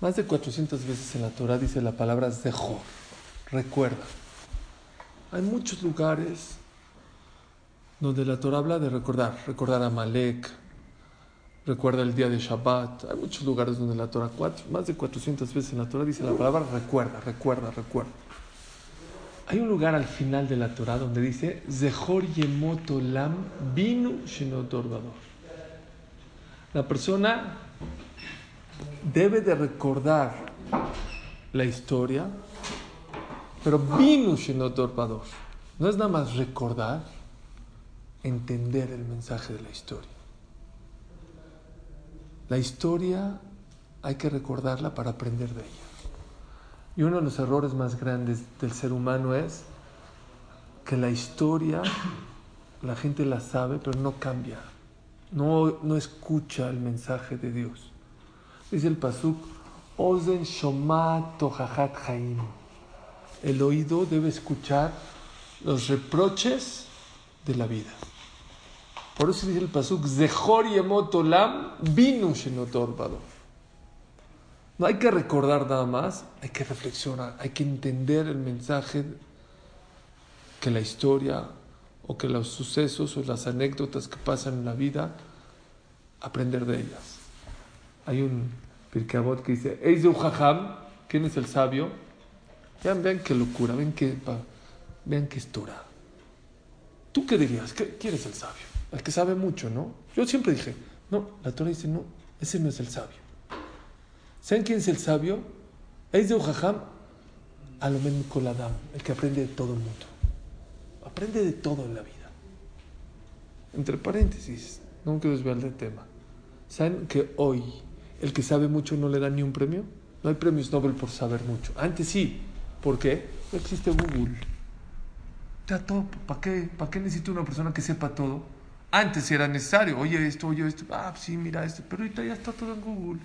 Más de 400 veces en la Torah dice la palabra Zehor, recuerda. Hay muchos lugares donde la Torah habla de recordar, recordar a Malek, recuerda el día de Shabbat. Hay muchos lugares donde la Torah, más de 400 veces en la Torah dice la palabra recuerda, recuerda, recuerda. Hay un lugar al final de la Torah donde dice Zehor Yemoto Lam Binu La persona debe de recordar la historia, pero Binu Shinot No es nada más recordar, entender el mensaje de la historia. La historia hay que recordarla para aprender de ella. Y uno de los errores más grandes del ser humano es que la historia, la gente la sabe, pero no cambia. No, no escucha el mensaje de Dios. Dice el Pasuk, Ozen Shomat Haim. El oído debe escuchar los reproches de la vida. Por eso dice el Pasuk, Zehor Yemot Olam Binu no hay que recordar nada más, hay que reflexionar, hay que entender el mensaje que la historia o que los sucesos o las anécdotas que pasan en la vida, aprender de ellas. Hay un Pirkeabot que dice, ¿quién es el sabio? Vean, vean qué locura, vean qué, vean qué histura. ¿Tú qué dirías? ¿Quién es el sabio? El que sabe mucho, ¿no? Yo siempre dije, no, la Torah dice, no, ese no es el sabio. ¿Saben quién es el sabio? Es de Ujajam, Alomen Koladam, el que aprende de todo el mundo. Aprende de todo en la vida. Entre paréntesis, no quiero desviar del tema. ¿Saben que hoy el que sabe mucho no le da ni un premio? No hay premios Nobel por saber mucho. Antes sí. ¿Por qué? No existe Google. todo. ¿Para qué? ¿Para qué necesito una persona que sepa todo? Antes era necesario. Oye esto, oye esto. Ah, sí, mira esto. Pero ahorita ya está todo en Google.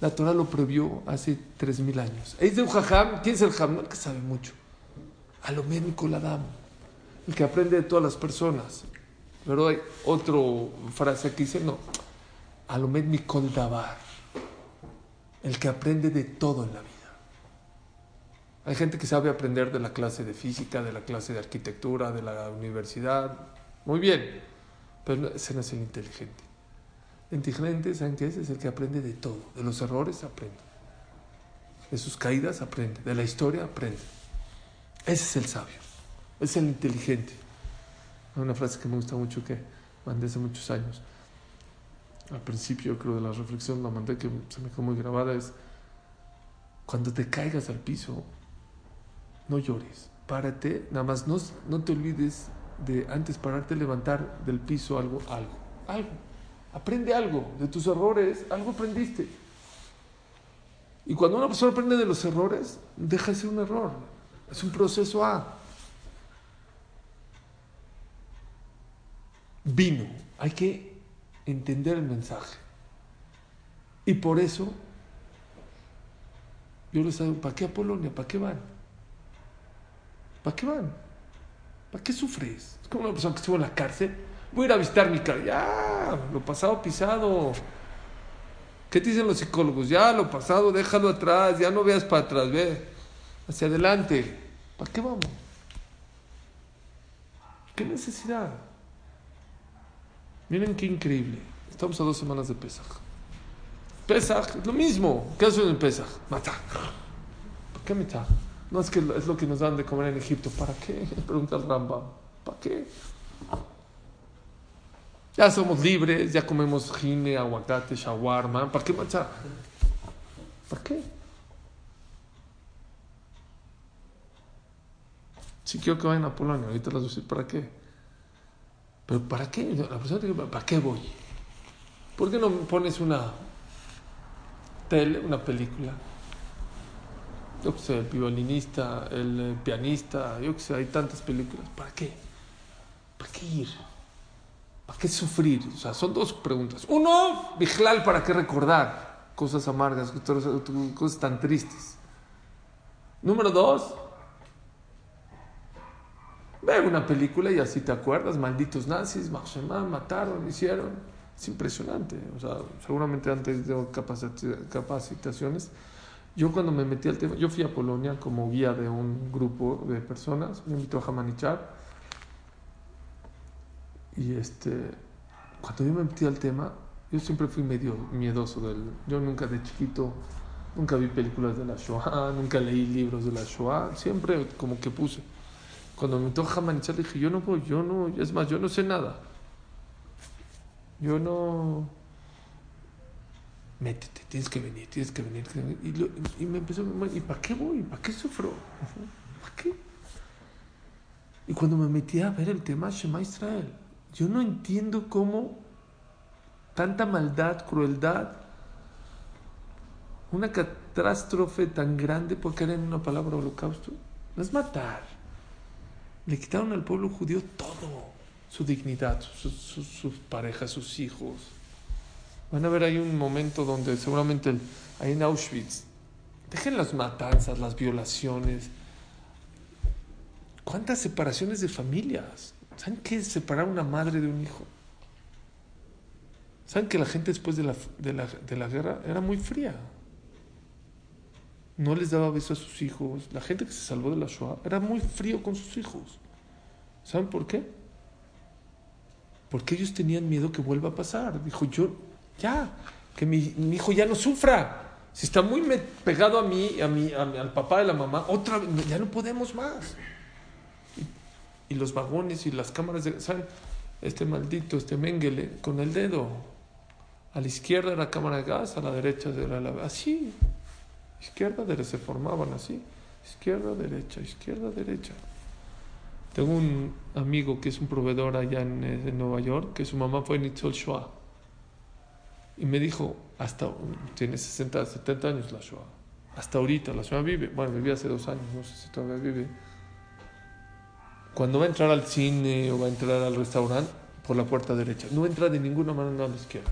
La Torah lo prohibió hace 3.000 años. Es de un. ¿Quién es el jajam? el que sabe mucho. Alomer Nicoladam. El que aprende de todas las personas. Pero hay otra frase que dice, no. Alomer Nikol Dabar. El que aprende de todo en la vida. Hay gente que sabe aprender de la clase de física, de la clase de arquitectura, de la universidad. Muy bien. Pero ese no es el inteligente inteligente, ¿saben qué es? Es el que aprende de todo. De los errores aprende. De sus caídas aprende. De la historia aprende. Ese es el sabio. Es el inteligente. Una frase que me gusta mucho que mandé hace muchos años. Al principio, creo, de la reflexión la mandé que se me quedó muy grabada. Es cuando te caigas al piso, no llores. Párate. Nada más no, no te olvides de antes pararte, levantar del piso algo, algo, algo Aprende algo de tus errores, algo aprendiste. Y cuando una persona aprende de los errores, deja de ser un error. Es un proceso A. Vino. Hay que entender el mensaje. Y por eso, yo les digo, ¿para qué a Polonia? ¿Para qué van? ¿Para qué van? ¿Para qué sufres? Es como una persona que estuvo en la cárcel Voy a ir a visitar mi casa. Ya, lo pasado pisado. ¿Qué dicen los psicólogos? Ya, lo pasado, déjalo atrás. Ya no veas para atrás, ve. Hacia adelante. ¿Para qué vamos? ¿Qué necesidad? Miren qué increíble. Estamos a dos semanas de. Pesaj es lo mismo. ¿Qué hacen en Pesaj? Matar. ¿Por qué matar? No es que es lo que nos dan de comer en Egipto. ¿Para qué? Pregunta el Rambam. ¿Para qué? Ya somos libres, ya comemos gine, aguacate, shawarma. ¿Para qué manchar? ¿Para qué? Si quiero que vayan a Polonia, ahorita les voy a decir para qué. Pero ¿para qué? La persona dice, ¿para qué voy? ¿Por qué no pones una tele, una película? Yo que sé, el violinista, el pianista, yo que sé, hay tantas películas. ¿Para qué? ¿Para qué ir? ¿Para qué sufrir? O sea, son dos preguntas. Uno, Bijlal, ¿para qué recordar cosas amargas, cosas tan tristes? Número dos, ve una película y así te acuerdas, malditos nazis, mataron, hicieron. Es impresionante. O sea, seguramente antes de capacitaciones. Yo cuando me metí al tema, yo fui a Polonia como guía de un grupo de personas, me invitó a Jamanichar. Y este, cuando yo me metí al tema, yo siempre fui medio miedoso del... Yo nunca de chiquito, nunca vi películas de la Shoah, nunca leí libros de la Shoah, siempre como que puse. Cuando me tocó Jamanichar dije, yo no voy, yo no, es más, yo no sé nada. Yo no... Métete, tienes que venir, tienes que venir. Y, me empezó, ¿y para qué voy? ¿Para qué sufro? ¿Para qué? Y cuando me metí a ver el tema Shema Israel, yo no entiendo cómo tanta maldad, crueldad, una catástrofe tan grande por caer en una palabra holocausto, no es matar. Le quitaron al pueblo judío todo, su dignidad, sus, parejas, sus hijos. Van a ver ahí un momento donde seguramente ahí en Auschwitz, dejen las matanzas, las violaciones. ¿Cuántas separaciones de familias? ¿Saben qué es separar una madre de un hijo? ¿Saben que la gente después de la, de la, de la guerra era muy fría? No les daba beso a sus hijos. La gente que se salvó de la Shoah era muy frío con sus hijos. ¿Saben por qué? Porque ellos tenían miedo que vuelva a pasar. Dijo, yo, ya, que mi, hijo ya no sufra. Si está muy pegado a mí, a mí, al papá y la mamá, otra vez, ya no podemos más. Y, los vagones y las cámaras de, ¿saben? Este maldito, este Mengele, con el dedo a la izquierda era cámara de gas, a la derecha era la... Así. Izquierda, derecha, se formaban así. Izquierda, derecha, izquierda, derecha. Tengo un amigo que es un proveedor allá en, eh, Nueva York, que su mamá fue Nitzol Shoah. Y me dijo, hasta, tiene 60, 70 años la Shoah. Hasta ahorita, la Shoah vive. Bueno, vivía hace dos años, no sé si todavía vive. Cuando va a entrar al cine o va a entrar al restaurante, por la puerta derecha. No entra de ninguna manera a la izquierda.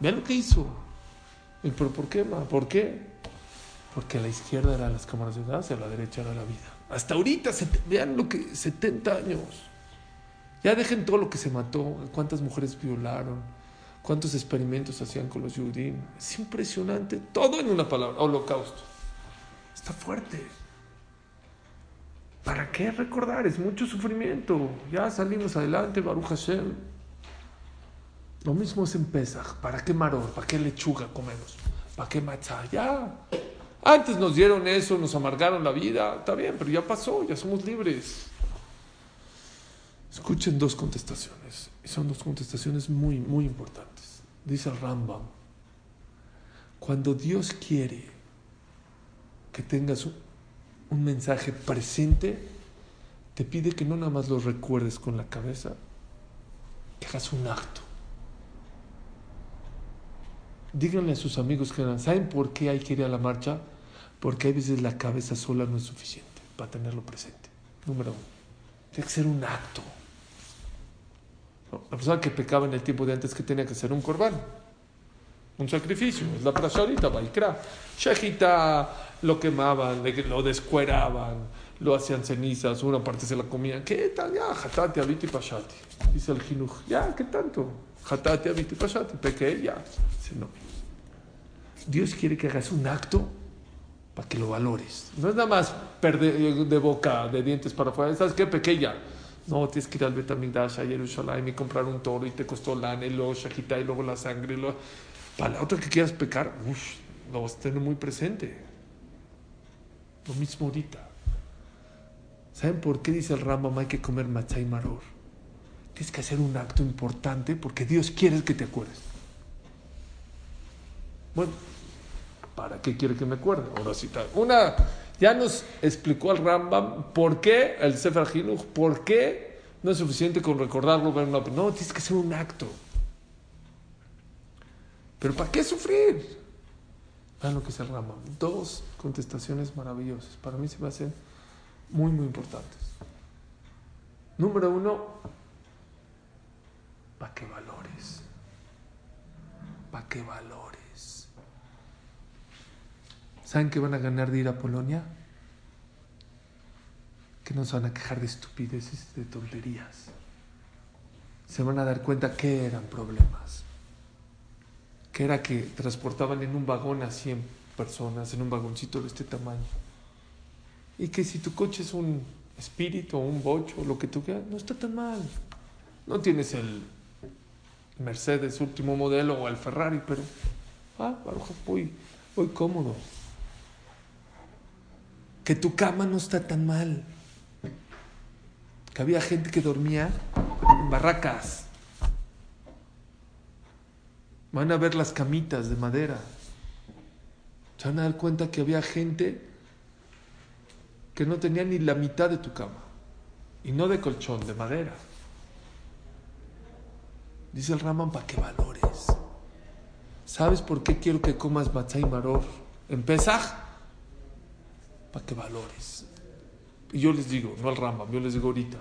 Vean lo que hizo. ¿Pero por qué, ma? ¿Por qué? Porque la izquierda eran las cámaras de gas y la derecha era la vida. Hasta ahorita, vean lo que, 70 años. Ya dejen todo lo que se mató, cuántas mujeres violaron, cuántos experimentos hacían con los judíos. Es impresionante, todo en una palabra, holocausto. Está fuerte. ¿Para qué recordar? Es mucho sufrimiento. Ya salimos adelante, Baruch Hashem. Lo mismo es en Pesach. ¿Para qué maror? ¿Para qué lechuga comemos? ¿Para qué matzah? Ya. Antes nos dieron eso, nos amargaron la vida. Está bien, pero ya pasó, ya somos libres. Escuchen dos contestaciones. Y son dos contestaciones muy, muy importantes. Dice Rambam. Cuando Dios quiere que tengas un, mensaje presente, te pide que no nada más lo recuerdes con la cabeza, que hagas un acto díganle a sus amigos que ¿saben por qué hay que ir a la marcha? Porque a veces la cabeza sola no es suficiente para tenerlo presente. Número uno. Tiene que ser un acto. La persona que pecaba en el tiempo de antes que tenía que ser un corbán, un sacrificio. Es la prasha ahorita, Baikra. Shejita lo quemaban, lo descueraban, lo hacían cenizas, una parte se la comían. ¿Qué tal? Ya, jatati, abiti, pashati. Dice el jinuj. Ya, ¿qué tanto? Jatati, abiti, pashati. Peque, ya. no. Dios quiere que hagas un acto para que lo valores. No es nada más perder de boca, de dientes para afuera. ¿Sabes qué? Pequeña. No, tienes que ir al Betamigdash, a Jerusalén y comprar un toro y te costó lana y luego shajita y luego la sangre. Y Para la otra que quieras pecar, uf, lo vas a tener muy presente. Lo mismo ahorita. ¿Saben por qué dice el Rambam hay que comer matzah y maror? Tienes que hacer un acto importante porque Dios quiere que te acuerdes. Bueno, ¿Para qué quiere que me acuerde? Ahora sí, una, ya nos explicó el Rambam por qué el Sefer Hinuch, por qué no es suficiente con recordarlo, ver una, no, tienes que ser un acto. Pero ¿para qué sufrir? Vean lo que es el Rambam. Dos contestaciones maravillosas. Para mí se me hacen muy, muy importantes. Número uno, para qué valores. Para qué valores. ¿Saben qué van a ganar de ir a Polonia? Que no se van a quejar de estupideces, de tonterías. se van a dar cuenta que eran problemas. Que era que transportaban en un vagón a 100 personas, en un vagoncito de este tamaño. Y que si tu coche es un espíritu o un bocho, lo que tú quieras, no está tan mal. No tienes el Mercedes último modelo o el Ferrari, pero ah, voy, voy cómodo. Que tu cama no está tan mal. Que había gente que dormía en barracas. Van a ver las camitas de madera. Se van a dar cuenta que había gente que no tenía ni la mitad de tu cama. Y no de colchón, de madera. Dice el Raman, para que valores. ¿Sabes por qué quiero que comas batzai maror en Pesach? Para que valores. Y yo les digo, no al Rambam, yo les digo ahorita.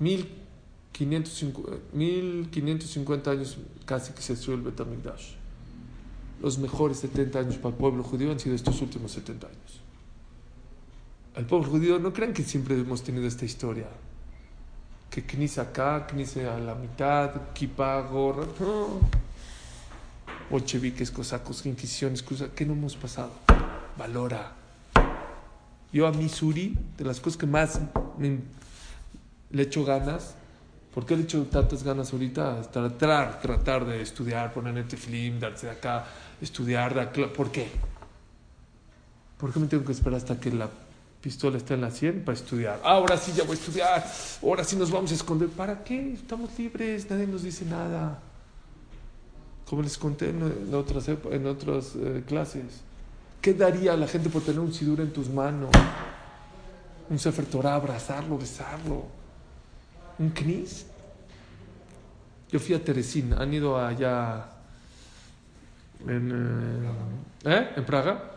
1550, años casi que se destruyó el Betamigdash. Los mejores 70 años para el pueblo judío han sido estos últimos 70 años. El pueblo judío no crean que siempre hemos tenido esta historia. Que Knis acá, Knis a la mitad, Kipa, gorra. No. Bolcheviques, cosacos, inquisiciones, ¿qué no hemos pasado? Valora. Yo a Missouri, de las cosas que más le echo ganas, ¿por qué le echo tantas ganas ahorita? Tratar, tratar de estudiar, poner film, darse de acá, estudiar, ¿por qué? ¿Por qué me tengo que esperar hasta que la pistola esté en la 100 para estudiar? ahora sí ya voy a estudiar, ahora sí nos vamos a esconder. ¿Para qué? Estamos libres, nadie nos dice nada. Como les conté en, otras, en otras eh, clases. ¿Qué daría la gente por tener un sidur en tus manos? Un Sefer abrazarlo, besarlo. Un knis. Yo fui a Teresín, han ido allá en, eh, ¿eh? ¿En Praga.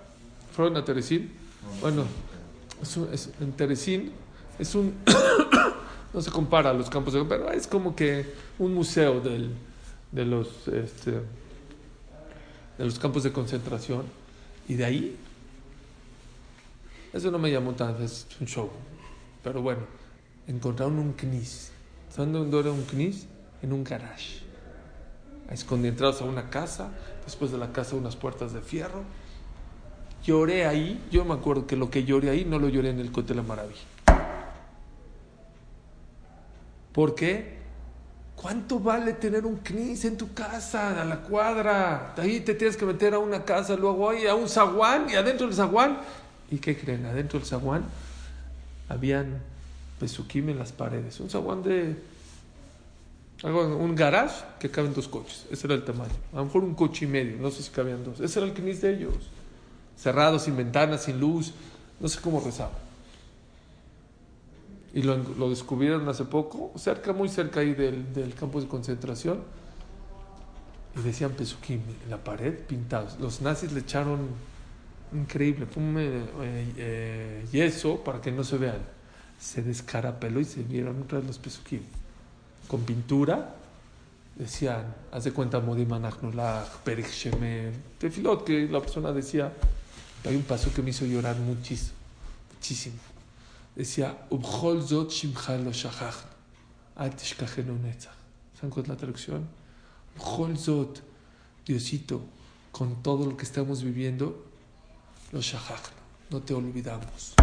¿Fueron a Teresín? Bueno, en Teresín es un... no se compara a los campos de... Pero es como que un museo de, los, este, de los campos de concentración y de ahí, eso no me llamó tanto, es un show. Pero bueno, encontraron un knis. ¿Saben dónde era un knis? En un garage. Escondí entrados a una casa, después de la casa unas puertas de fierro. Lloré ahí, yo me acuerdo que lo que lloré ahí no lo lloré en el Cote de la Maravilla. ¿Por qué? ¿Cuánto vale tener un knis en tu casa, a la cuadra? Ahí te tienes que meter a una casa, luego ahí a un zaguán y adentro del zaguán. ¿Y qué creen? Adentro del zaguán habían pesuquim en las paredes. Un zaguán de. Un garage que caben dos coches. Ese era el tamaño. A lo mejor un coche y medio. No sé si cabían dos. Ese era el knis de ellos. Cerrado, sin ventanas, sin luz. No sé cómo rezaba y lo, lo, descubrieron hace poco, cerca, muy cerca ahí del, del campo de concentración, y decían Pesukim en la pared pintados. Los nazis le echaron increíble, fue eh, eh, yeso para que no se vean. Se descarapeló y se vieron otra vez los Pesukim. Con pintura, decían, haz de cuenta Modimanachnulach, Perich Shemer, Tefilot, que la persona decía, hay un paso que me hizo llorar muchísimo, muchísimo decía, Shimchal lo ¿Saben cuál es la traducción? Ubholzot, Diosito, con todo lo que estamos viviendo, lo shachach, no te olvidamos.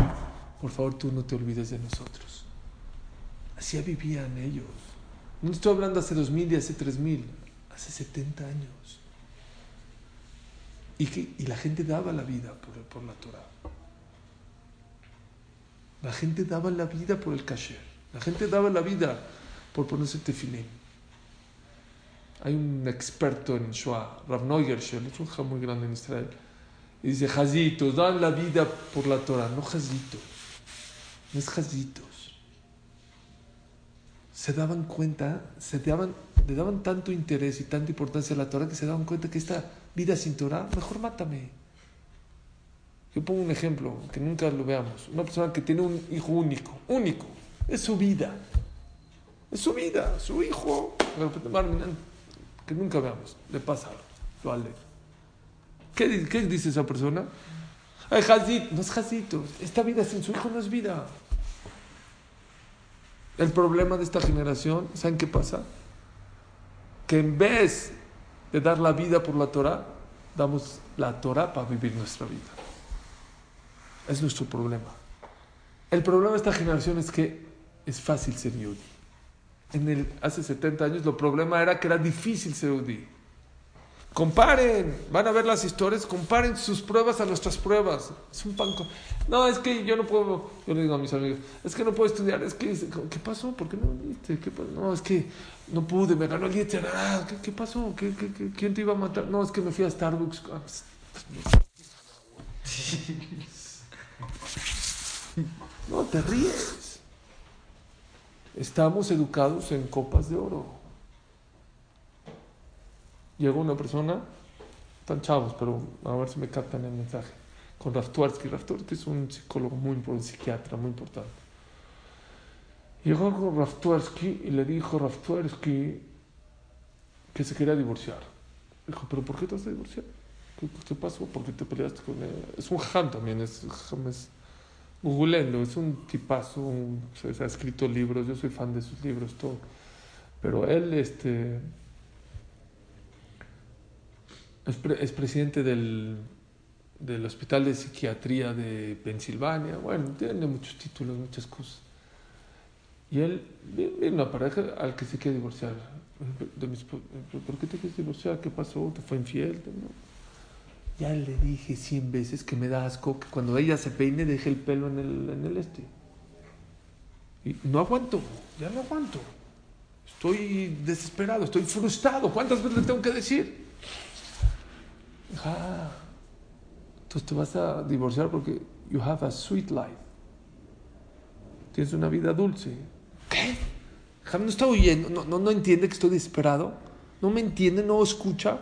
Por favor, tú no te olvides de nosotros. Así vivían ellos. No estoy hablando hace dos mil y hace tres mil, hace 70 años. Y, que, y la gente daba la vida por, por la Torah. La gente daba la vida por el kasher. La gente daba la vida por ponerse tefilín. Hay un experto en Shoah, Rav Neugershel, es un ja muy grande en Israel. Y dice, jazitos, dan la vida por la Torah, no jazitos. No es jazitos. Se daban cuenta, se daban, le daban tanto interés y tanta importancia a la Torah que se daban cuenta que esta vida sin Torah, mejor mátame. Yo pongo un ejemplo, que nunca lo veamos. Una persona que tiene un hijo único, único, es su vida. Es su vida, su hijo. Que nunca veamos, le pasa algo, lo ale. ¿Qué, ¿Qué, dice esa persona? Ay, Hazit, no es Hazito. Esta vida sin su hijo no es vida. El problema de esta generación, ¿saben qué pasa? Que en vez de dar la vida por la Torah, damos la Torah para vivir nuestra vida. Es nuestro problema. El problema de esta generación es que es fácil ser yudí. El, hace 70 años, lo problema era que era difícil ser yudí. Comparen, van a ver las historias, comparen sus pruebas a nuestras pruebas. Es un pan. No, es que yo no puedo, yo le digo a mis amigos, es que no puedo estudiar, es que, ¿qué pasó? ¿Por qué no viniste? ¿Qué? No, es que no pude, me ganó el día ¿Qué, ¿Qué, pasó? ¿Qué, quién te iba a matar? No, es que me fui a Starbucks. No, te ríes. Estamos educados en copas de oro. Llegó una persona, tan chavos, pero a ver si me captan el mensaje, con Raftuarsky. Raftuarsky es un psicólogo muy importante, psiquiatra muy importante. Llegó con Raftuarsky y le dijo Raftuarsky que se quería divorciar. Dijo, ¿pero por qué te vas a divorciar? ¿Qué, pasó? ¿Por qué te peleaste con él? Es un ham también, es, es googleenlo, es un tipazo, se ha escrito libros, yo soy fan de sus libros, todo. Pero él, este es, presidente del, del, Hospital de Psiquiatría de Pensilvania. Bueno, tiene muchos títulos, muchas cosas. Y él viene una pareja al que se quiere divorciar. ¿Por qué te quieres divorciar? ¿Qué pasó? ¿Te fue infiel? Ya le dije cien veces que me da asco que cuando ella se peine deje el pelo en el, en el este. Y no aguanto, ya no aguanto. Estoy desesperado, estoy frustrado. ¿Cuántas veces le tengo que decir? Ah, entonces te vas a divorciar porque you have a sweet life. Tienes una vida dulce. ¿Qué? No está oyendo, no, no, no entiende que estoy desesperado. No me entiende, no escucha.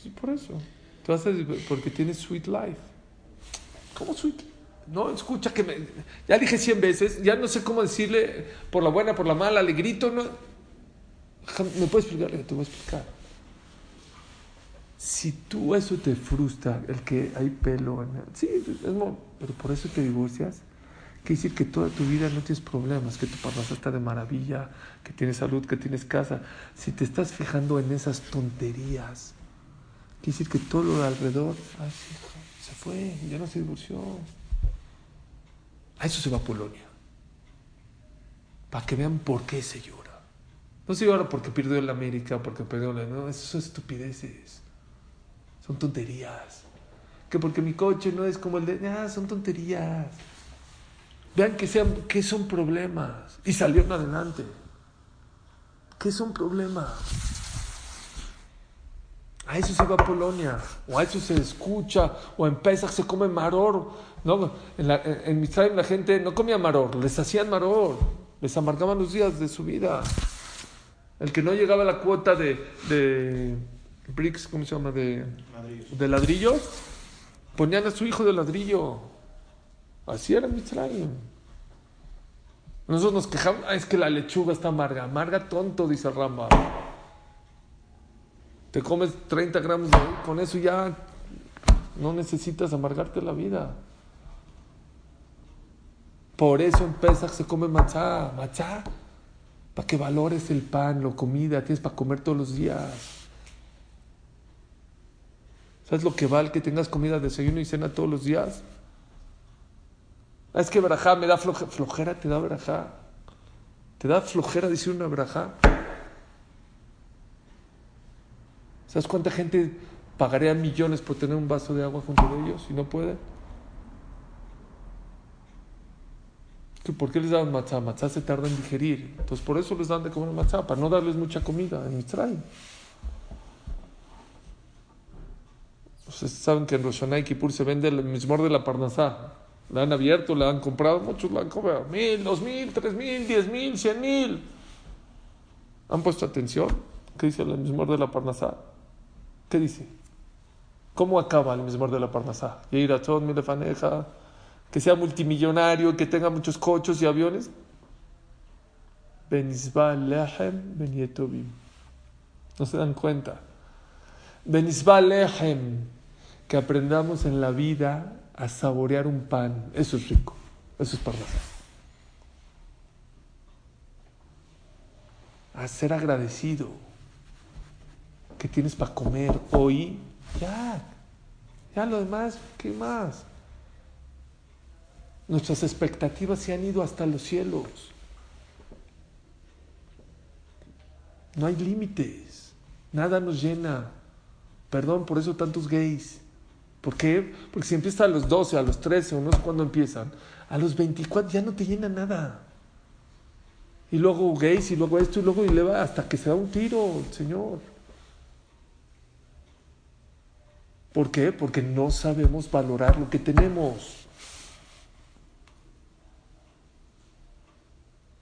Sí, por eso. Te vas a porque tienes sweet life. ¿Cómo sweet? No escucha que me. Ya dije cien veces, ya no sé cómo decirle por la buena, por la mala, le grito. No. ¿Me puedes explicar? Te voy a explicar. Si tú eso te frustra, el que hay pelo, en el, sí, pero por eso te divorcias, quiere decir que toda tu vida no tienes problemas, que tu papá está de maravilla, que tienes salud, que tienes casa. Si te estás fijando en esas tonterías, quiere decir que todo lo de alrededor, ay, se fue, ya no se divorció. A eso se va Polonia. Para que vean por qué se llora. No se llora porque perdió la América, porque perdió la... No, eso son estupideces. Son tonterías. Que porque mi coche no es como el de... Ah, son tonterías. Vean que, sean, que son problemas. Y salieron adelante. ¿Qué son problemas? A eso se va a Polonia, o a eso se escucha, o en Pesach se come maror. No, en, la, en, la gente no comía maror, les hacían maror, les amargaban los días de su vida. El que no llegaba a la cuota de bricks, ¿cómo se llama? De, de ladrillos. Ponían a su hijo de ladrillo. Así era Mitzrayim. Nosotros nos quejamos, ah, es que la lechuga está amarga. Amarga tonto, dice Ramba. Te comes 30 gramos de con eso ya no necesitas amargarte la vida. Por eso en Pesach se come matzá. Matzá, para que valores el pan, la comida, tienes para comer todos los días. ¿Sabes lo que vale que tengas comida, desayuno y cena todos los días? Es que verajá me da flojera. Flojera te da verajá. Te da flojera decir una verajá. ¿Sabes cuánta gente pagaría millones por tener un vaso de agua junto a ellos y no puede? ¿Por qué les dan matzá? Matzá se tarda en digerir. Entonces por eso les dan de comer matzá, para no darles mucha comida en Israel. Ustedes saben que en Rosh y se vende el mismor de la Parnasá. La han abierto, la han comprado, muchos la han comprado. Mil, dos mil, tres mil, diez mil, cien mil. ¿Han puesto atención? ¿Qué dice el mismor de la Parnasá? ¿Qué dice? ¿Cómo acaba el mismor de la Parnasá? Que sea multimillonario, que tenga muchos coches y aviones. No se dan cuenta. Que aprendamos en la vida a saborear un pan. Eso es rico. Eso es para a ser agradecido, que tienes para comer hoy, ya, ya lo demás, ¿qué más? Nuestras expectativas se han ido hasta los cielos. No hay límites, nada nos llena. Perdón por eso tantos gays. ¿Por qué? Porque si empieza a los 12, a los 13, o no sé cuándo empiezan, a los 24 ya no te llena nada. Y luego gays, y luego esto, y luego y le va hasta que se da un tiro, Señor. ¿Por qué? Porque no sabemos valorar lo que tenemos.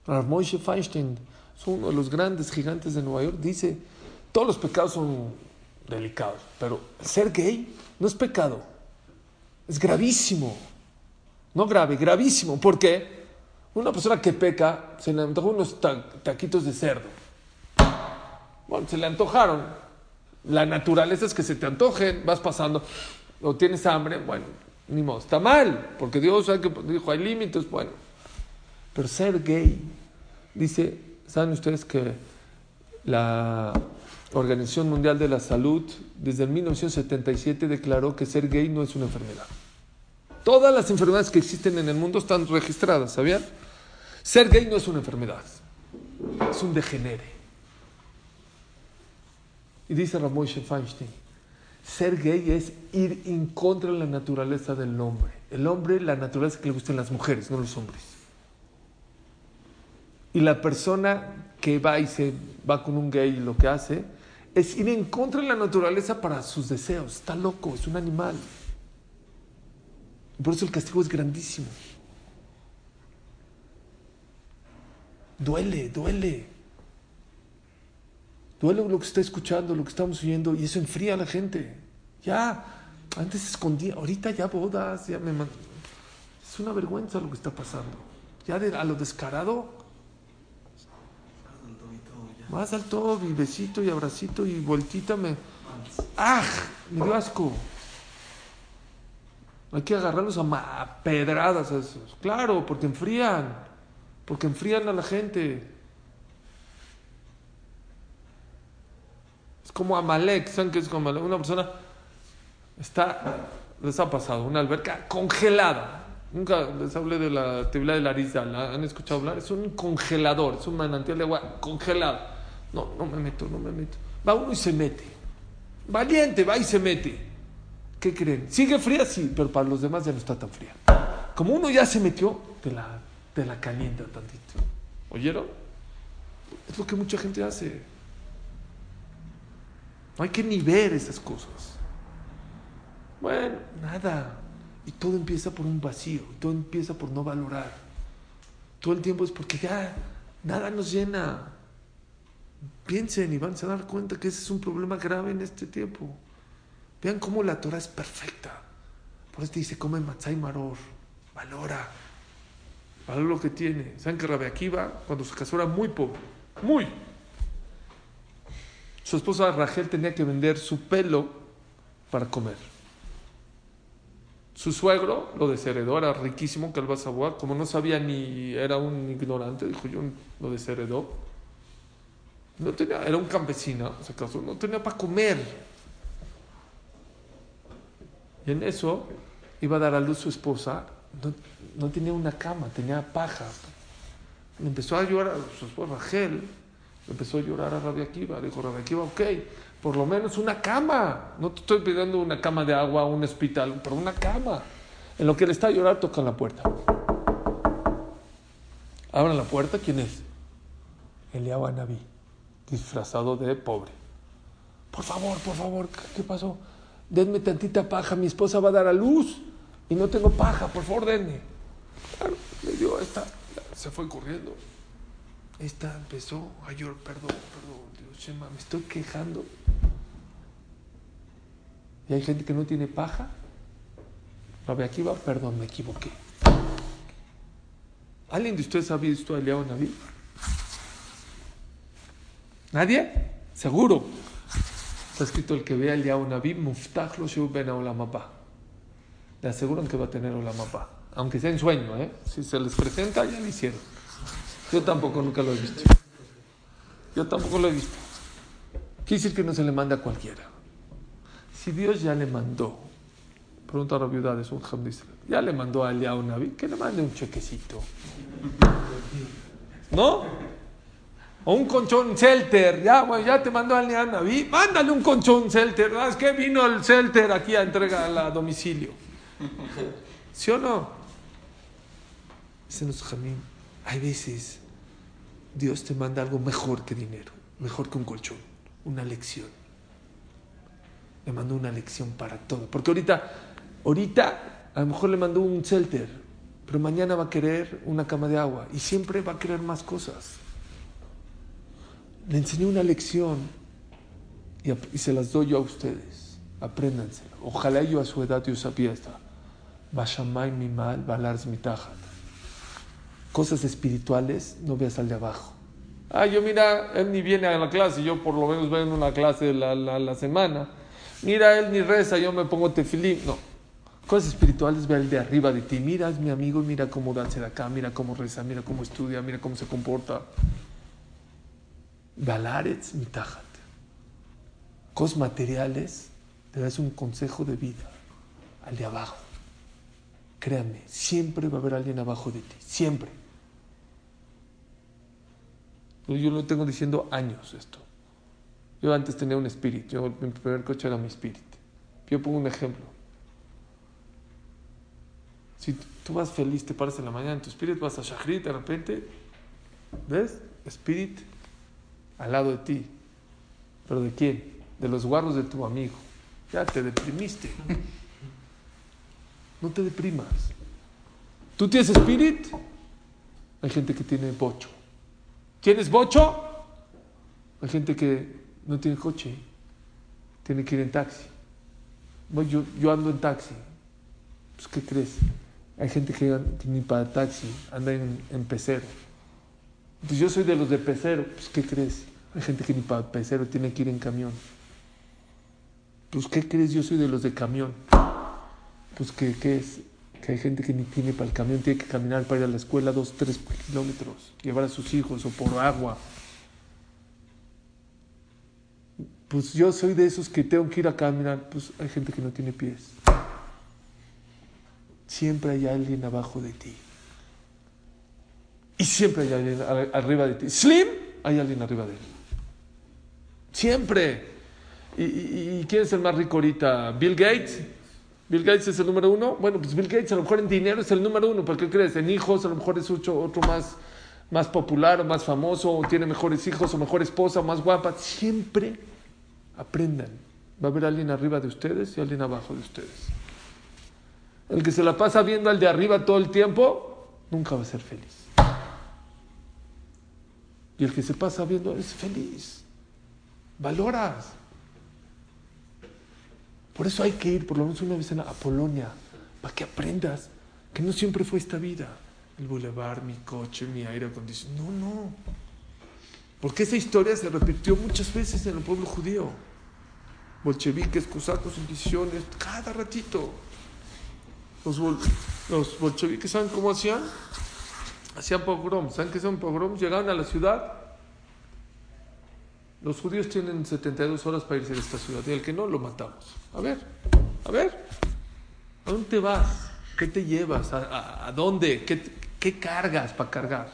Moshe Feinstein uno de los grandes gigantes de Nueva York. Dice, todos los pecados son delicados, pero ser gay no es pecado. Es gravísimo. No grave, gravísimo. ¿Por qué? Una persona que peca se le antojó unos taquitos de cerdo. Bueno, se le antojaron. La naturaleza es que se te antojen, vas pasando, o tienes hambre, bueno, ni modo, está mal, porque Dios sabe que dijo hay límites, bueno. Pero ser gay, dice, ¿saben ustedes que la Organización Mundial de la Salud desde el 1977 declaró que ser gay no es una enfermedad? Todas las enfermedades que existen en el mundo están registradas, ¿sabían? Ser gay no es una enfermedad, es un degenere. Y dice Ramoshe Feinstein, ser gay es ir en contra de la naturaleza del hombre. El hombre, la naturaleza que le gustan las mujeres, no los hombres. Y la persona que va y se va con un gay lo que hace es ir en contra de la naturaleza para sus deseos. Está loco, es un animal. Por eso el castigo es grandísimo. Duele, duele. Duele lo que está escuchando, lo que estamos oyendo, y eso enfría a la gente. Ya, antes escondía, ahorita ya bodas, ya me Es una vergüenza lo que está pasando. Ya a lo descarado. Más alto, y besito y abracito y vueltita me. ¡Ah! Me dio asco. Hay que agarrarlos a pedradas a esos. Claro, porque enfrían. Porque enfrían a la gente. Es como Amalek. ¿Saben qué es como Amalek? Una persona está, les ha pasado, una alberca congelada. Nunca les hablé de la tibla de la risa. ¿La han escuchado hablar? Es un congelador, es un manantial de agua congelado. No, no me meto, no me meto. Va uno y se mete. Valiente, va y se mete. ¿Qué creen? Sigue fría, sí, pero para los demás ya no está tan fría. Como uno ya se metió, te la, te la calienta tantito. ¿Oyeron? Es lo que mucha gente hace. No hay que ni ver esas cosas. Bueno, nada. Y todo empieza por un vacío, todo empieza por no valorar. Todo el tiempo es porque ya nada nos llena. Piensen y van a dar cuenta que ese es un problema grave en este tiempo. Vean cómo la Torah es perfecta. Por eso te dice, come matzai maror, valora, valora lo que tiene. ¿Saben que Rabbi Akiva, cuando se casó, era muy pobre? Muy. Su esposa Rachel tenía que vender su pelo para comer. Su suegro lo desheredó, era riquísimo, que Calvasaboa, como no sabía ni, era un ignorante, dijo yo, lo desheredó. No tenía, era un campesino, se casó, no tenía para comer. Y en eso iba a dar a luz su esposa, no, tenía una cama, tenía paja. Empezó a llorar, su esposa Rachel, empezó a llorar a Rabia Akiva. Dijo Rabia Akiva, ok, por lo menos una cama. No te estoy pidiendo una cama de agua, un hospital, pero una cama. En lo que él está a llorar, tocan la puerta. Abran la puerta, ¿quién es? Eliab Naví, disfrazado de pobre. Por favor, por favor, ¿qué pasó? denme tantita paja, mi esposa va a dar a luz y no tengo paja, por favor, denme. Claro, le dio esta, se fue corriendo. Esta empezó a llorar, perdón, perdón, Dios, me estoy quejando. Y hay gente que no tiene paja. Rabbi va, perdón, me equivoqué. ¿Alguien de ustedes ha visto a Eliao Naví? ¿Nadie? Seguro. Está escrito el que vea el Naví, Muftach lo ben Le aseguran que va a tener Olamapá. Aunque sea en sueño, ¿eh? Si se les presenta, ya lo hicieron. Yo tampoco nunca lo he visto. Yo tampoco lo he visto. Quiere decir que no se le manda a cualquiera. Si Dios ya le mandó, pregunta a la viuda de un ya le mandó a Eliyahu Naví, que le mande un chequecito. ¿No? O un conchón Celter, ya, bueno, ya te mandó a Eliyahu Naví, mándale un conchón Celter. ¿Es que vino el Celter aquí a entregar a domicilio? ¿Sí o no? Dicen Jamín, hay veces Dios te manda algo mejor que dinero, mejor que un colchón, una lección. Le mandó una lección para todo. Porque ahorita, ahorita a lo mejor le mandó un shelter, pero mañana va a querer una cama de agua y siempre va a querer más cosas. Le enseñé una lección y, se las doy yo a ustedes. Apréndanselo. Ojalá yo a su edad yo sabía esta. Mi mal, mi. Cosas espirituales no veas al de abajo. Ah, yo mira, él ni viene a la clase, yo por lo menos veo en una clase la, la, semana. Mira, él ni reza, yo me pongo tefilín. No. Cosas espirituales ve al de arriba de ti. Mira, es mi amigo, mira cómo danse de acá, mira cómo reza, mira cómo estudia, mira cómo se comporta. Balaretz mitajat. Cosas materiales, te das un consejo de vida al de abajo. Créanme, siempre va a haber alguien abajo de ti, siempre. Yo lo tengo diciendo años esto. Yo antes tenía un espíritu, mi primer coche era mi espíritu. Yo pongo un ejemplo. Si tú vas feliz, te paras en la mañana en tu espíritu, vas a Shachrit, de repente, ¿ves? Espíritu al lado de ti. ¿Pero de quién? De los guarros de tu amigo. Ya te deprimiste. No te deprimas. ¿Tú tienes espíritu? Hay gente que tiene bocho. ¿Tienes bocho? Hay gente que no tiene coche. Tiene que ir en taxi. yo, yo ando en taxi. Pues, ¿qué crees? Hay gente que ni para taxi, anda en, en pecero. Pues yo soy de los de pecero. Pues, ¿qué crees? Hay gente que ni para pecero tiene que ir en camión. Pues, ¿qué crees? Yo soy de los de camión. Pues, ¿qué, qué es? Que hay gente que ni tiene para el camión, tiene que caminar para ir a la escuela dos, tres kilómetros, llevar a sus hijos o por agua. Pues yo soy de esos que tengo que ir a caminar. Pues hay gente que no tiene pies. Siempre hay alguien abajo de ti. Y siempre hay alguien arriba de ti. Slim, hay alguien arriba de él. Siempre. ¿Y, quién es el más rico ahorita? ¿Bill Gates? ¿Bill Gates es el número uno? Bueno, pues Bill Gates a lo mejor en dinero es el número uno. ¿Por qué crees? En hijos a lo mejor es otro, más, más popular o más famoso, o tiene mejores hijos o mejor esposa, o más guapa. Siempre Aprendan. Va a haber alguien arriba de ustedes y alguien abajo de ustedes. El que se la pasa viendo al de arriba todo el tiempo, nunca va a ser feliz. Y el que se pasa viendo es feliz. Valoras. Por eso hay que ir por lo menos una vez a Polonia, para que aprendas que no siempre fue esta vida. El bulevar, mi coche, mi aire acondicionado. No, no. Porque esa historia se repitió muchas veces en el pueblo judío. Bolcheviques, cosacos, inquisiciones, cada ratito. Los, los bolcheviques, ¿saben cómo hacían? Hacían pogroms. ¿Saben qué son pogroms? Llegaban a la ciudad. Los judíos tienen 72 horas para irse de esta ciudad y el que no, lo matamos. A ver, a ver, ¿a dónde vas? ¿Qué te llevas? ¿A, dónde? ¿Qué, ¿Qué cargas para cargar?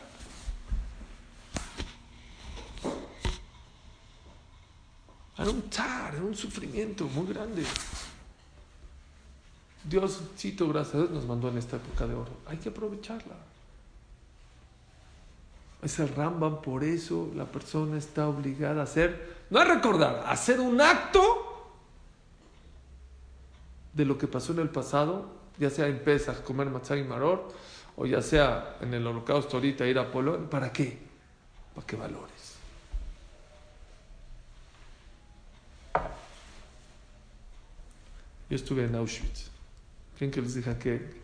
Era un tar, era un sufrimiento muy grande. Dios, cito, gracias a Dios, nos mandó en esta época de oro. Hay que aprovecharla. Es el Rambam, por eso la persona está obligada a hacer, no a recordar, a hacer un acto de lo que pasó en el pasado, ya sea en Pesach, comer matzah y maror, o ya sea en el holocausto ahorita ir a Polonia. ¿Para qué? Para que valore. Yo estuve en Auschwitz. ¿Quién que les diga que,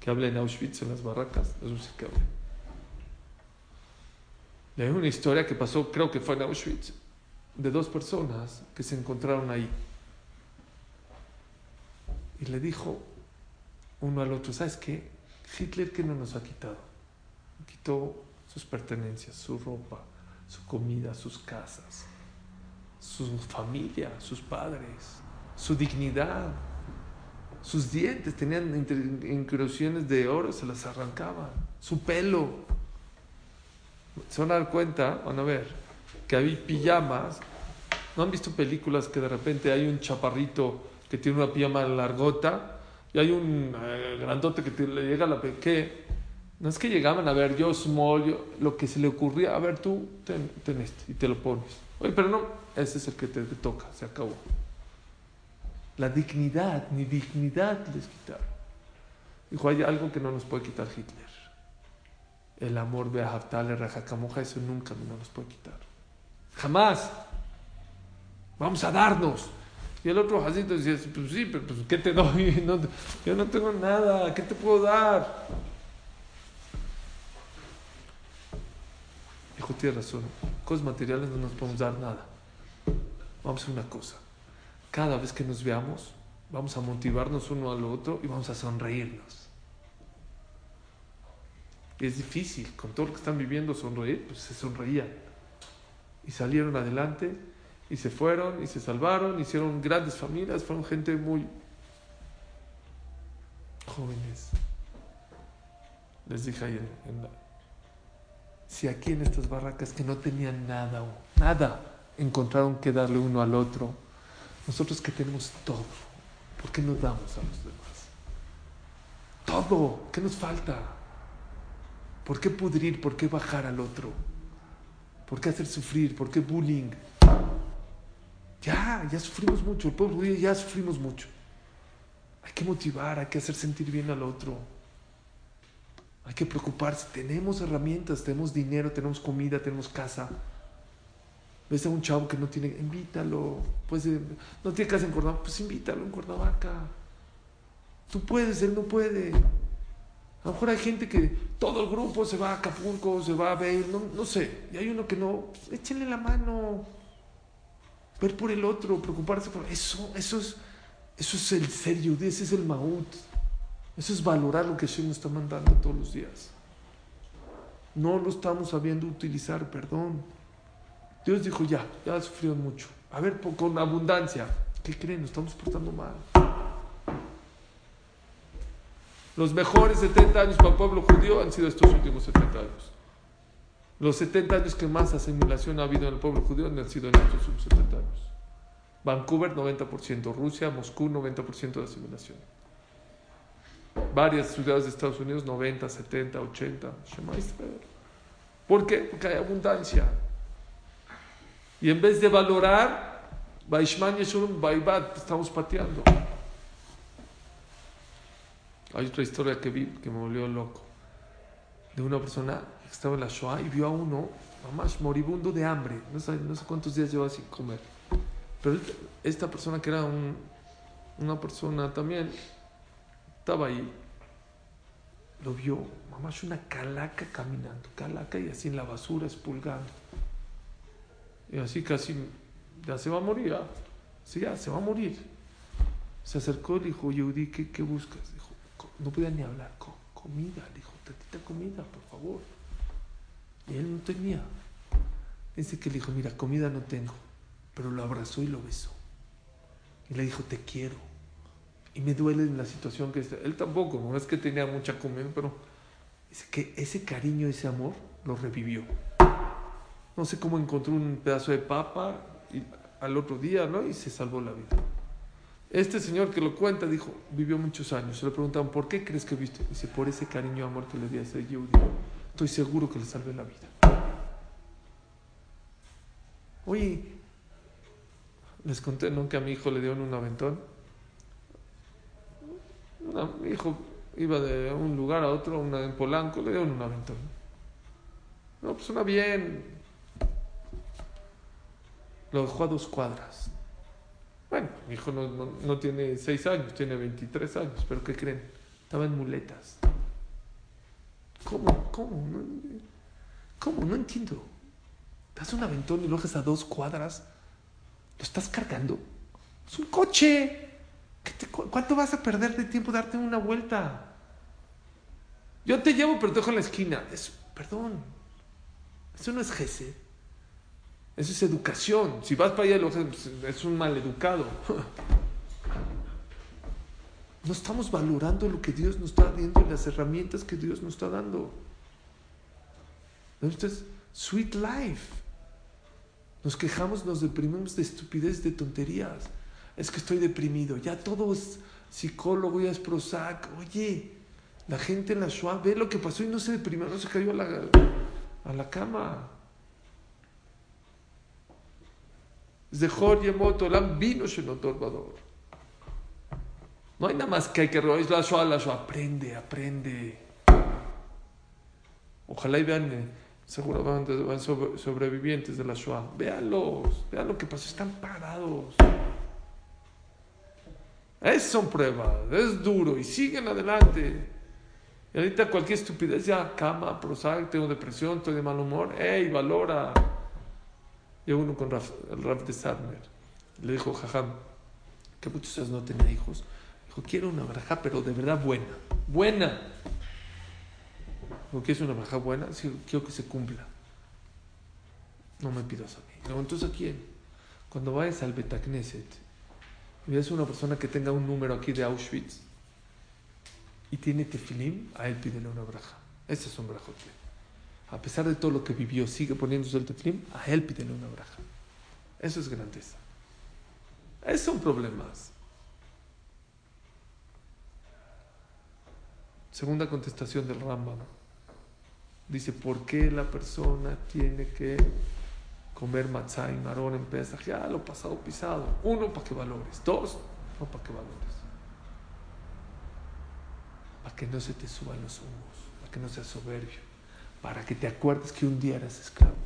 que hable en Auschwitz, en las barracas? Eso sí que hable. Hay una historia que pasó, creo que fue en Auschwitz, de dos personas que se encontraron ahí. Y le dijo uno al otro, ¿sabes qué? Hitler que no nos ha quitado. Quitó sus pertenencias, su ropa, su comida, sus casas, su familia, sus padres, su dignidad, sus dientes tenían incrustaciones de oro, se las arrancaban, su pelo. Se van a dar cuenta, van a ver, que hay pijamas. ¿No han visto películas que de repente hay un chaparrito que tiene una pijama largota y hay un eh, grandote que le llega a la... ¿Qué? No es que llegaban a ver yo small, lo que se le ocurría, a ver tú, ten, este, y te lo pones. Oye, pero no, ese es el que te, toca, se acabó. La dignidad, ni dignidad les quitaron. Dijo, hay algo que no nos puede quitar Hitler. El amor de Haftale, Rajacamoja, eso nunca nos puede quitar. Jamás. Vamos a darnos. Y el otro Jacito decía, pues sí, pero pues, ¿qué te doy? yo no tengo nada, ¿qué te puedo dar? Dijo, tienes razón, cosas materiales no nos podemos dar nada. Vamos a hacer una cosa. Cada vez que nos veamos, vamos a motivarnos uno al otro y vamos a sonreírnos. Es difícil, con todo lo que están viviendo, sonreír, pues se sonreían. Y salieron adelante y se fueron y se salvaron, hicieron grandes familias, fueron gente muy jóvenes. Les dije ayer en la, si aquí en estas barracas que no tenían nada, nada, encontraron que darle uno al otro, nosotros que tenemos todo, ¿por qué no damos a los demás? Todo, ¿qué nos falta? ¿Por qué pudrir? ¿Por qué bajar al otro? ¿Por qué hacer sufrir? ¿Por qué bullying? Ya, ya sufrimos mucho, el pueblo ya sufrimos mucho. Hay que motivar, hay que hacer sentir bien al otro. Hay que preocuparse. Tenemos herramientas, tenemos dinero, tenemos comida, tenemos casa. Ves a un chavo que no tiene, invítalo. Pues, eh, no tiene casa en Cuernavaca, pues invítalo en Cuernavaca. Tú puedes, él no puede. A lo mejor hay gente que todo el grupo se va a Acapulco, se va a ver, no, no sé. Y hay uno que no, échenle la mano. Ver por el otro, preocuparse por eso. Eso es, eso es el serio, ese es el maut. Eso es valorar lo que Hashem nos está mandando todos los días. No lo estamos sabiendo utilizar, perdón. Dios dijo, ya, ya sufrido mucho. A ver, con abundancia. ¿Qué creen? Nos estamos portando mal. Los mejores 70 años para el pueblo judío han sido estos últimos 70 años. Los 70 años que más asimilación ha habido en el pueblo judío han sido en estos últimos 70 años. Vancouver 90%, Rusia, Moscú 90% de asimilación varias ciudades de Estados Unidos, 90, 70, 80. ¿Por qué? Porque hay abundancia. Y en vez de valorar, Baishman Yeshurun Baibat, estamos pateando. Hay otra historia que vi que me volvió loco. De una persona que estaba en la Shoah y vio a uno, más moribundo de hambre. No sé, no sé cuántos días llevaba sin comer. Pero esta persona que era un, una persona también estaba ahí, lo vio, mamá, una calaca caminando, calaca y así en la basura expulgando. Y así casi, ya se va a morir, ¿ah? sí, ya se va a morir. Se acercó y le dijo, Yehudi, ¿qué, ¿qué, buscas? Dijo, no podía ni hablar, comida, le dijo, tatita comida, por favor. Y él no tenía. Dice que le dijo, mira, comida no tengo, pero lo abrazó y lo besó. Y le dijo, te quiero. Y me duele en la situación que está. Él tampoco, no es que tenía mucha comida, pero dice que ese cariño, ese amor, lo revivió. No sé cómo encontró un pedazo de papa y, al otro día, ¿no? Y se salvó la vida. Este señor que lo cuenta dijo, vivió muchos años. Se le preguntaban, ¿por qué crees que viste? Dice, por ese cariño y amor que le di a ese judío. Estoy seguro que le salvé la vida. Oye, les conté. Que a mi hijo le dieron un aventón mi hijo iba de un lugar a otro, una en Polanco, le dieron un aventón. No, pues una bien. Lo dejó a dos cuadras. Bueno, mi hijo no, no, tiene seis años, tiene 23 años, pero ¿qué creen? Estaba en muletas. ¿Cómo? ¿Cómo? No, ¿Cómo? No entiendo. Das un aventón y lo dejas a dos cuadras. ¿Lo estás cargando? Es un coche. ¿Cuánto vas a perder de tiempo darte una vuelta? Yo te llevo, pero te dejo en la esquina. Es, perdón, eso no es Gesed. Eso es educación. Si vas para allá, es un mal educado. No estamos valorando lo que Dios nos está dando y las herramientas que Dios nos está dando. Entonces, sweet life. Nos quejamos, nos deprimimos de estupidez, de tonterías. Es que estoy deprimido. Ya todo es psicólogo, ya es Prozac. Oye, la gente en la Shoah ve lo que pasó y no se deprimió, no se cayó a la, a la cama. De Jorge Moto, vino No hay nada más que hay que es la Shoah, la Shoah. Aprende, aprende. Ojalá y vean, seguramente van sobrevivientes de la Shoah. Véanlos, vean lo que pasó, están parados. Es son pruebas, es duro y siguen adelante. Y ahorita cualquier estupidez, ya cama, prosal, tengo depresión, estoy de mal humor, ¡ey, valora! Llegó uno con el Raf de Sarner. Le dijo, jajam, que muchos no tenía hijos. Dijo, quiero una braja, pero de verdad buena. Buena. Dijo, ¿quieres una braja buena? Sí, quiero que se cumpla. No me pidas a mí. Digo, entonces, ¿a quién? Cuando vayas al Betacneset y ves una persona que tenga un número aquí de Auschwitz y tiene tefilim, a él pídele una braja. Ese es un brajote a pesar de todo lo que vivió, sigue poniéndose el teflim, a él pídele una braja. Eso es grandeza. Esos son problemas. Segunda contestación del Rambam. Dice, ¿por qué la persona tiene que comer matzah y marón en Pesach? Ya lo pasado pisado. Uno, para que valores. Dos, no para que valores. Para que no se te suban los humos. Para que no seas soberbio para que te acuerdes que un día eras esclavo.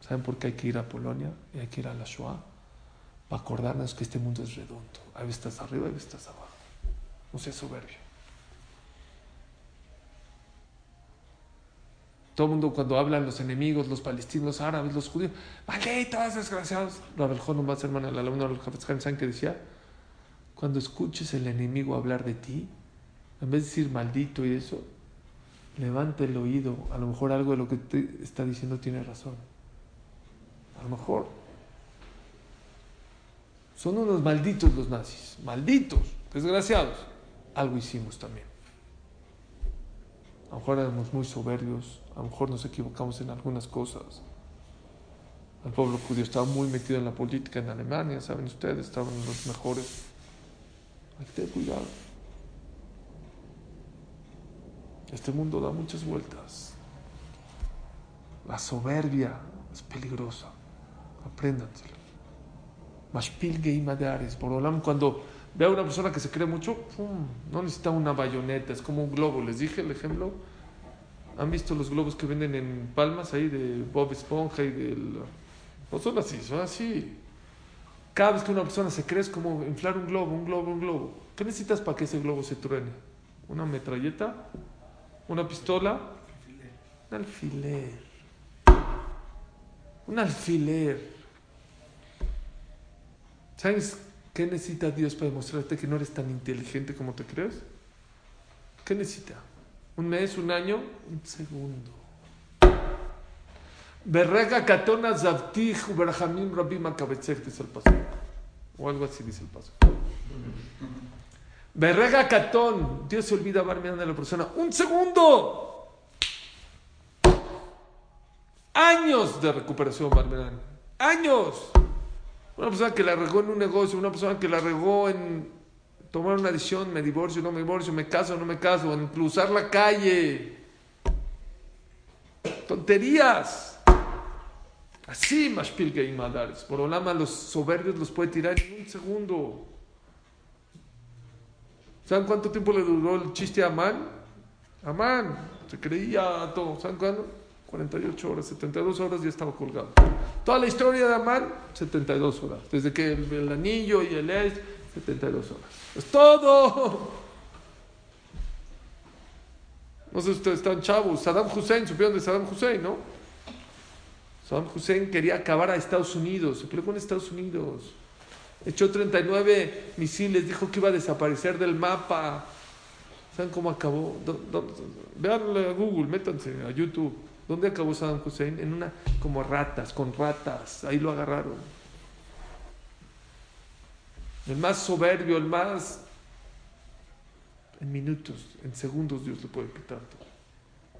¿Saben por qué hay que ir a Polonia y hay que ir a la Shoah? Para acordarnos que este mundo es redondo. Ahí estás arriba, ahí estás abajo. No seas soberbio. Todo el mundo cuando hablan los enemigos, los palestinos, los árabes, los judíos, malditos, desgraciados. Rabel más hermano, el alumno del Hafez Khan, que decía, cuando escuches el enemigo hablar de ti, en vez de decir maldito y eso, levanta el oído. A lo mejor algo de lo que te está diciendo tiene razón. A lo mejor. Son unos malditos los nazis. Malditos, desgraciados. Algo hicimos también. A lo mejor éramos muy soberbios. A lo mejor nos equivocamos en algunas cosas. El pueblo judío estaba muy metido en la política en Alemania, saben ustedes, estaban los mejores. Hay que tener cuidado. Este mundo da muchas vueltas. La soberbia es peligrosa. Apréndanselo. Mashpilge y Madares. Por cuando ve a una persona que se cree mucho, no necesita una bayoneta, es como un globo. Les dije el ejemplo. ¿Han visto los globos que venden en Palmas ahí de Bob Esponja y del. No son así, son así. Cada vez que una persona se cree es como inflar un globo, un globo, un globo. ¿Qué necesitas para que ese globo se truene? ¿Una metralleta? Una pistola, un alfiler. Un alfiler. ¿Sabes qué necesita Dios para demostrarte que no eres tan inteligente como te crees? ¿Qué necesita? ¿Un mes, un año? Un segundo. Berrega katona zavtij uberhamim rabim akabetzek, dice el paso. O algo así dice el paso. Berrega catón. Dios se olvida barmeando a la persona. Un segundo. Años de recuperación, Barmerán. Años. Una persona que la regó en un negocio, una persona que la regó en tomar una decisión, me divorcio, no me divorcio, me caso, no me caso, en cruzar la calle. Tonterías. Así, Mashpilga y Madares. Por Olama, los soberbios los puede tirar en un segundo. ¿Saben cuánto tiempo le duró el chiste a Amán? Amán, se creía todo. ¿Saben cuándo? 48 horas, 72 horas ya estaba colgado. Toda la historia de Amán, 72 horas. Desde que el, anillo y el es, 72 horas. Es todo. No sé si ustedes están chavos. Saddam Hussein, supieron de Saddam Hussein, ¿no? Saddam Hussein quería acabar a Estados Unidos. Se peleó con Estados Unidos. Echó 39 misiles, dijo que iba a desaparecer del mapa. ¿Saben cómo acabó? Veanlo a Google, métanse a YouTube. ¿Dónde acabó Saddam Hussein? En una, como ratas, con ratas. Ahí lo agarraron. El más soberbio, el más... En minutos, en segundos Dios le puede quitar.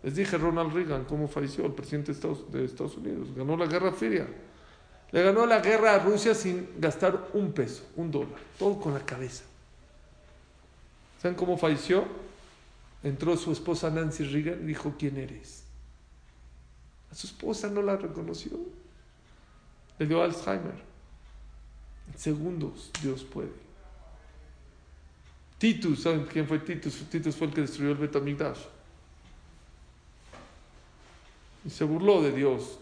Les dije Ronald Reagan cómo falleció el presidente de Estados, de Estados Unidos. Ganó la guerra fría. Le ganó la guerra a Rusia sin gastar un peso, un dólar. Todo con la cabeza. ¿Saben cómo falleció? Entró su esposa Nancy Reagan y dijo, ¿quién eres? A su esposa no la reconoció. Le dio Alzheimer. En segundos Dios puede. Titus, ¿saben quién fue Titus? Titus fue el que destruyó el Betamigdash. Y se burló de Dios.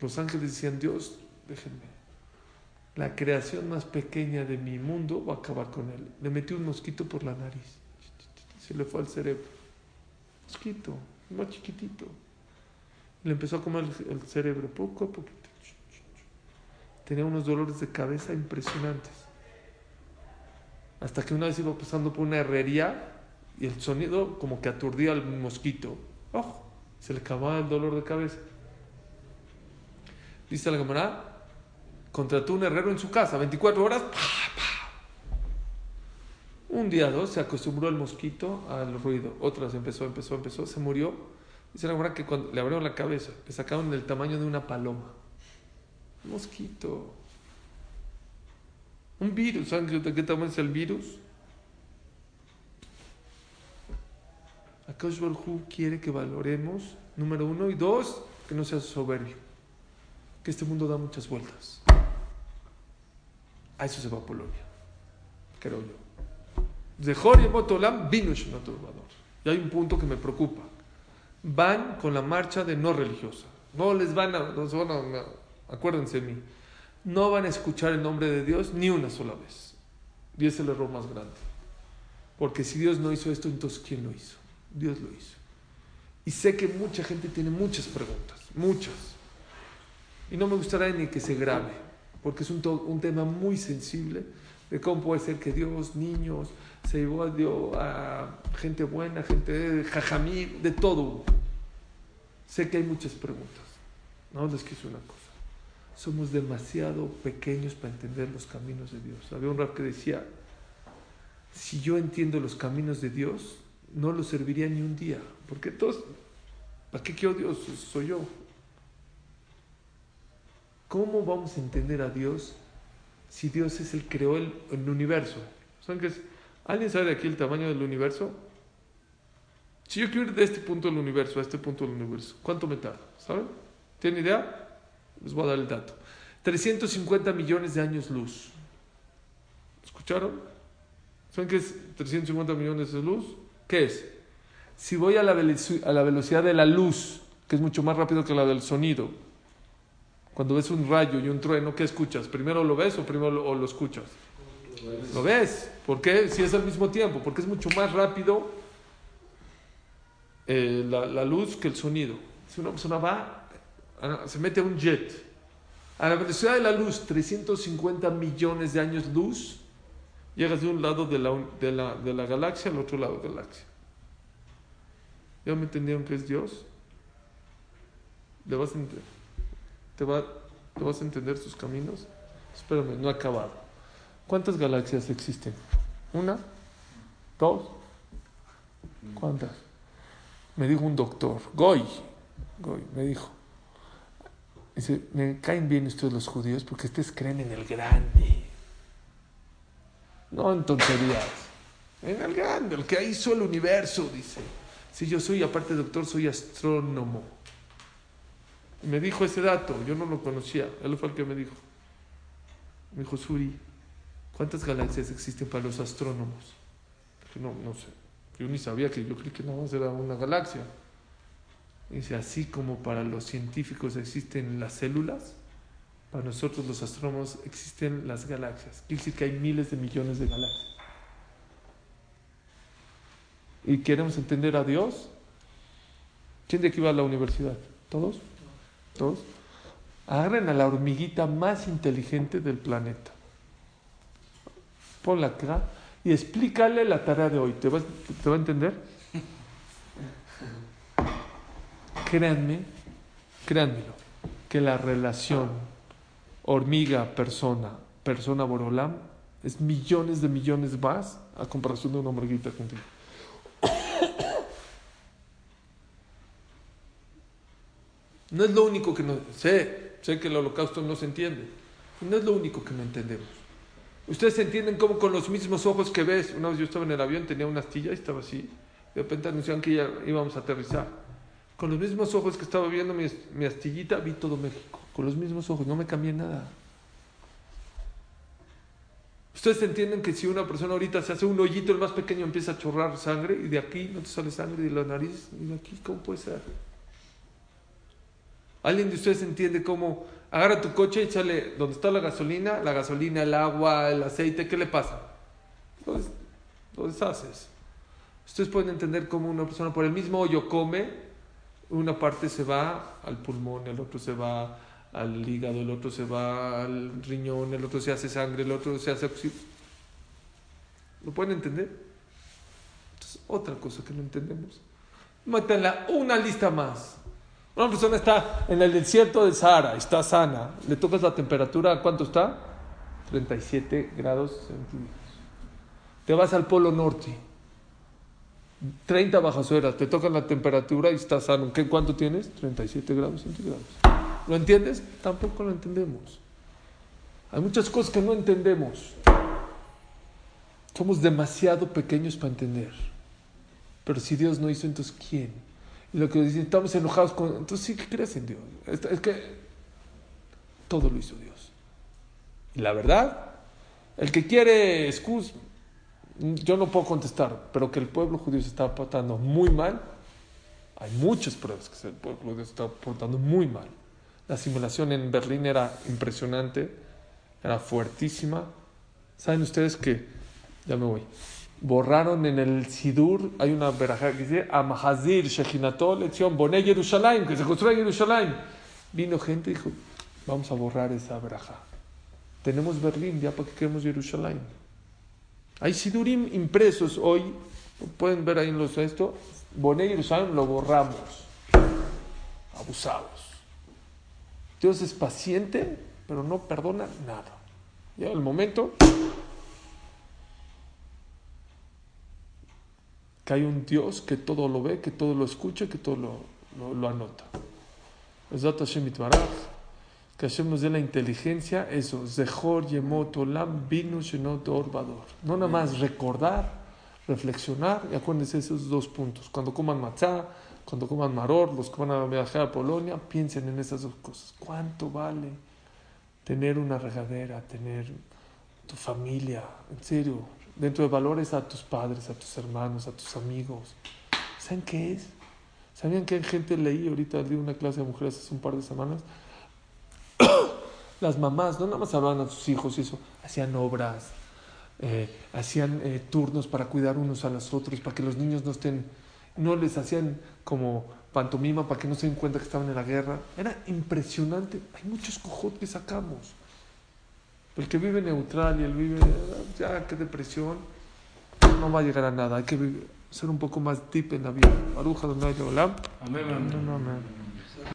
Los ángeles decían, Dios, déjenme. La creación más pequeña de mi mundo va a acabar con él. Le metió un mosquito por la nariz. Se le fue al cerebro. Mosquito, más chiquitito. Le empezó a comer el, cerebro poco a poquito. Tenía unos dolores de cabeza impresionantes. Hasta que una vez iba pasando por una herrería y el sonido como que aturdía al mosquito. ¡Oh! Se le acababa el dolor de cabeza. Dice la camarada, contrató un herrero en su casa, 24 horas. Un día, dos, se acostumbró el mosquito al ruido. Otras empezó, empezó, empezó, se murió. Dice la camarada que cuando le abrieron la cabeza, le sacaron del tamaño de una paloma. Mosquito. Un virus. ¿Saben de qué tamaño es el virus? Akash Hu quiere que valoremos, número uno, y dos, que no seas soberbio. Que este mundo da muchas vueltas. A eso se va Polonia, creo yo. De Jorge Motolam vino Y hay un punto que me preocupa. Van con la marcha de no religiosa. No les van a, no van a, acuérdense de mí, no van a escuchar el nombre de Dios ni una sola vez. Y es el error más grande. Porque si Dios no hizo esto, entonces ¿quién lo hizo? Dios lo hizo. Y sé que mucha gente tiene muchas preguntas, muchas. Y no me gustaría ni que se grabe, porque es un, un tema muy sensible de cómo puede ser que Dios, niños, se llevó a, Dios, a gente buena, gente de jajamí, de todo. Sé que hay muchas preguntas. No les quiero una cosa. Somos demasiado pequeños para entender los caminos de Dios. Había un rap que decía, si yo entiendo los caminos de Dios, no lo serviría ni un día. Porque todos, ¿para qué quiero Dios? Soy yo. ¿Cómo vamos a entender a Dios si Dios es el que creó el, universo? ¿Saben qué es? ¿Alguien sabe de aquí el tamaño del universo? Si yo quiero ir de este punto del universo a este punto del universo, ¿cuánto me tarda? ¿Saben? ¿Tienen idea? Les voy a dar el dato. 350 millones de años luz. ¿Escucharon? ¿Saben qué es 350 millones de luz? ¿Qué es? Si voy a la, a la velocidad de la luz, que es mucho más rápido que la del sonido, cuando ves un rayo y un trueno, ¿qué escuchas? ¿Primero lo ves o primero lo, lo escuchas? Lo ves. ¿Por qué? Si es al mismo tiempo, porque es mucho más rápido eh, la, luz que el sonido. Si una persona va, ah, se mete a un jet, a la velocidad de la luz, 350 millones de años luz, Llegas de un lado de la, de la, galaxia al otro lado de la galaxia. ¿Ya me entendieron que es Dios? ¿Le vas a te, ¿Te vas a entender sus caminos? Espérame, no ha acabado. ¿Cuántas galaxias existen? ¿Una? ¿Dos? ¿Cuántas? Me dijo un doctor, Goy, Goy, me dijo. Dice, me caen bien ustedes los judíos porque ustedes creen en el grande. No en tonterías. En el grande, el que hizo el universo, dice. Si yo soy, aparte doctor, soy astrónomo. Me dijo ese dato, yo no lo conocía, él fue el que me dijo. Me dijo, Suri, ¿cuántas galaxias existen para los astrónomos? no, no sé. Yo ni sabía que yo creí que nada más era una galaxia. Dice, así como para los científicos existen las células, para nosotros los astrónomos existen las galaxias. Quiere decir que hay miles de millones de galaxias. ¿Y queremos entender a Dios? ¿Quién de aquí va a la universidad? ¿Todos? ¿Todos? Agarren a la hormiguita más inteligente del planeta. Ponla acá y explícale la tarea de hoy. ¿Te va, te va a entender? créanme, créanmelo, que la relación hormiga-persona, persona-borolam, es millones de millones más a comparación de una hormiguita contigo. No es lo único que no sé, sé que el holocausto no se entiende. No es lo único que no entendemos. Ustedes entienden cómo con los mismos ojos que ves, una vez yo estaba en el avión, tenía una astilla y estaba así. De repente anunciaron que ya íbamos a aterrizar. Con los mismos ojos que estaba viendo mi, mi astillita, vi todo México. Con los mismos ojos, no me cambié nada. Ustedes entienden que si una persona ahorita se hace un hoyito, el más pequeño empieza a chorrar sangre y de aquí no te sale sangre de la nariz y de aquí, ¿cómo puede ser? ¿Alguien de ustedes entiende cómo agarra tu coche, échale donde está la gasolina, la gasolina, el agua, el aceite, ¿qué le pasa? Lo, deshaces. Ustedes pueden entender cómo una persona por el mismo hoyo come, una parte se va al pulmón, el otro se va al hígado, el otro se va al riñón, el otro se hace sangre, el otro se hace ¿Lo pueden entender? Entonces, otra cosa que no entendemos. Mátenla una lista más. Una persona está en el desierto de Sahara, está sana, le tocas la temperatura, ¿cuánto está? 37 grados centígrados. Te vas al Polo Norte, 30 bajas horas, te tocan la temperatura y estás sano. ¿Qué, ¿Cuánto tienes? 37 grados centígrados. ¿Lo entiendes? Tampoco lo entendemos. Hay muchas cosas que no entendemos. Somos demasiado pequeños para entender. Pero si Dios no hizo, entonces ¿quién? Lo que dicen, estamos enojados con... Entonces que crees en Dios. Es, que todo lo hizo Dios. Y la verdad, el que quiere excus, yo no puedo contestar, pero que el pueblo judío se está portando muy mal, hay muchas pruebas que el pueblo judío se está portando muy mal. La simulación en Berlín era impresionante, era fuertísima. ¿Saben ustedes que, ya me voy, borraron en el Sidur, hay una verajá que dice, Amahazir, Shechinatol, Etzion, Boné Jerusalén, que se construye Jerusalén. Vino gente y dijo, vamos a borrar esa verajá. Tenemos Berlín, ya para que queremos Jerusalén. Hay Sidurim impresos hoy, pueden ver ahí en los esto, Boné Jerusalén lo borramos. Abusados. Dios es paciente, pero no perdona nada. Ya el momento, que hay un Dios que todo lo ve, que todo lo escucha, que todo lo, lo, lo anota. Que Hashem nos dé la inteligencia, eso, Zehor Yemot Olam Binu Shenot Orbador. No nada más recordar, reflexionar, y acuérdense esos dos puntos. Cuando coman matzá, cuando coman maror, los que van a viajar a Polonia, piensen en esas dos cosas. ¿Cuánto vale tener una regadera, tener tu familia? En serio, dentro de valores a tus padres, a tus hermanos, a tus amigos. ¿Saben qué es? ¿Sabían que hay gente leí ahorita di una clase de mujeres hace un par de semanas? Las mamás no nada más hablaban a sus hijos y eso, hacían obras, eh, hacían eh, turnos para cuidar unos a los otros, para que los niños no estén, no les hacían como pantomima para que no se den cuenta que estaban en la guerra. Era impresionante. Hay muchos cojotes que sacamos. El que vive neutral y el vive, ya, qué depresión, no va a llegar a nada. Hay que ser un poco más deep en la vida. Aruja, donde hay Amén. amén.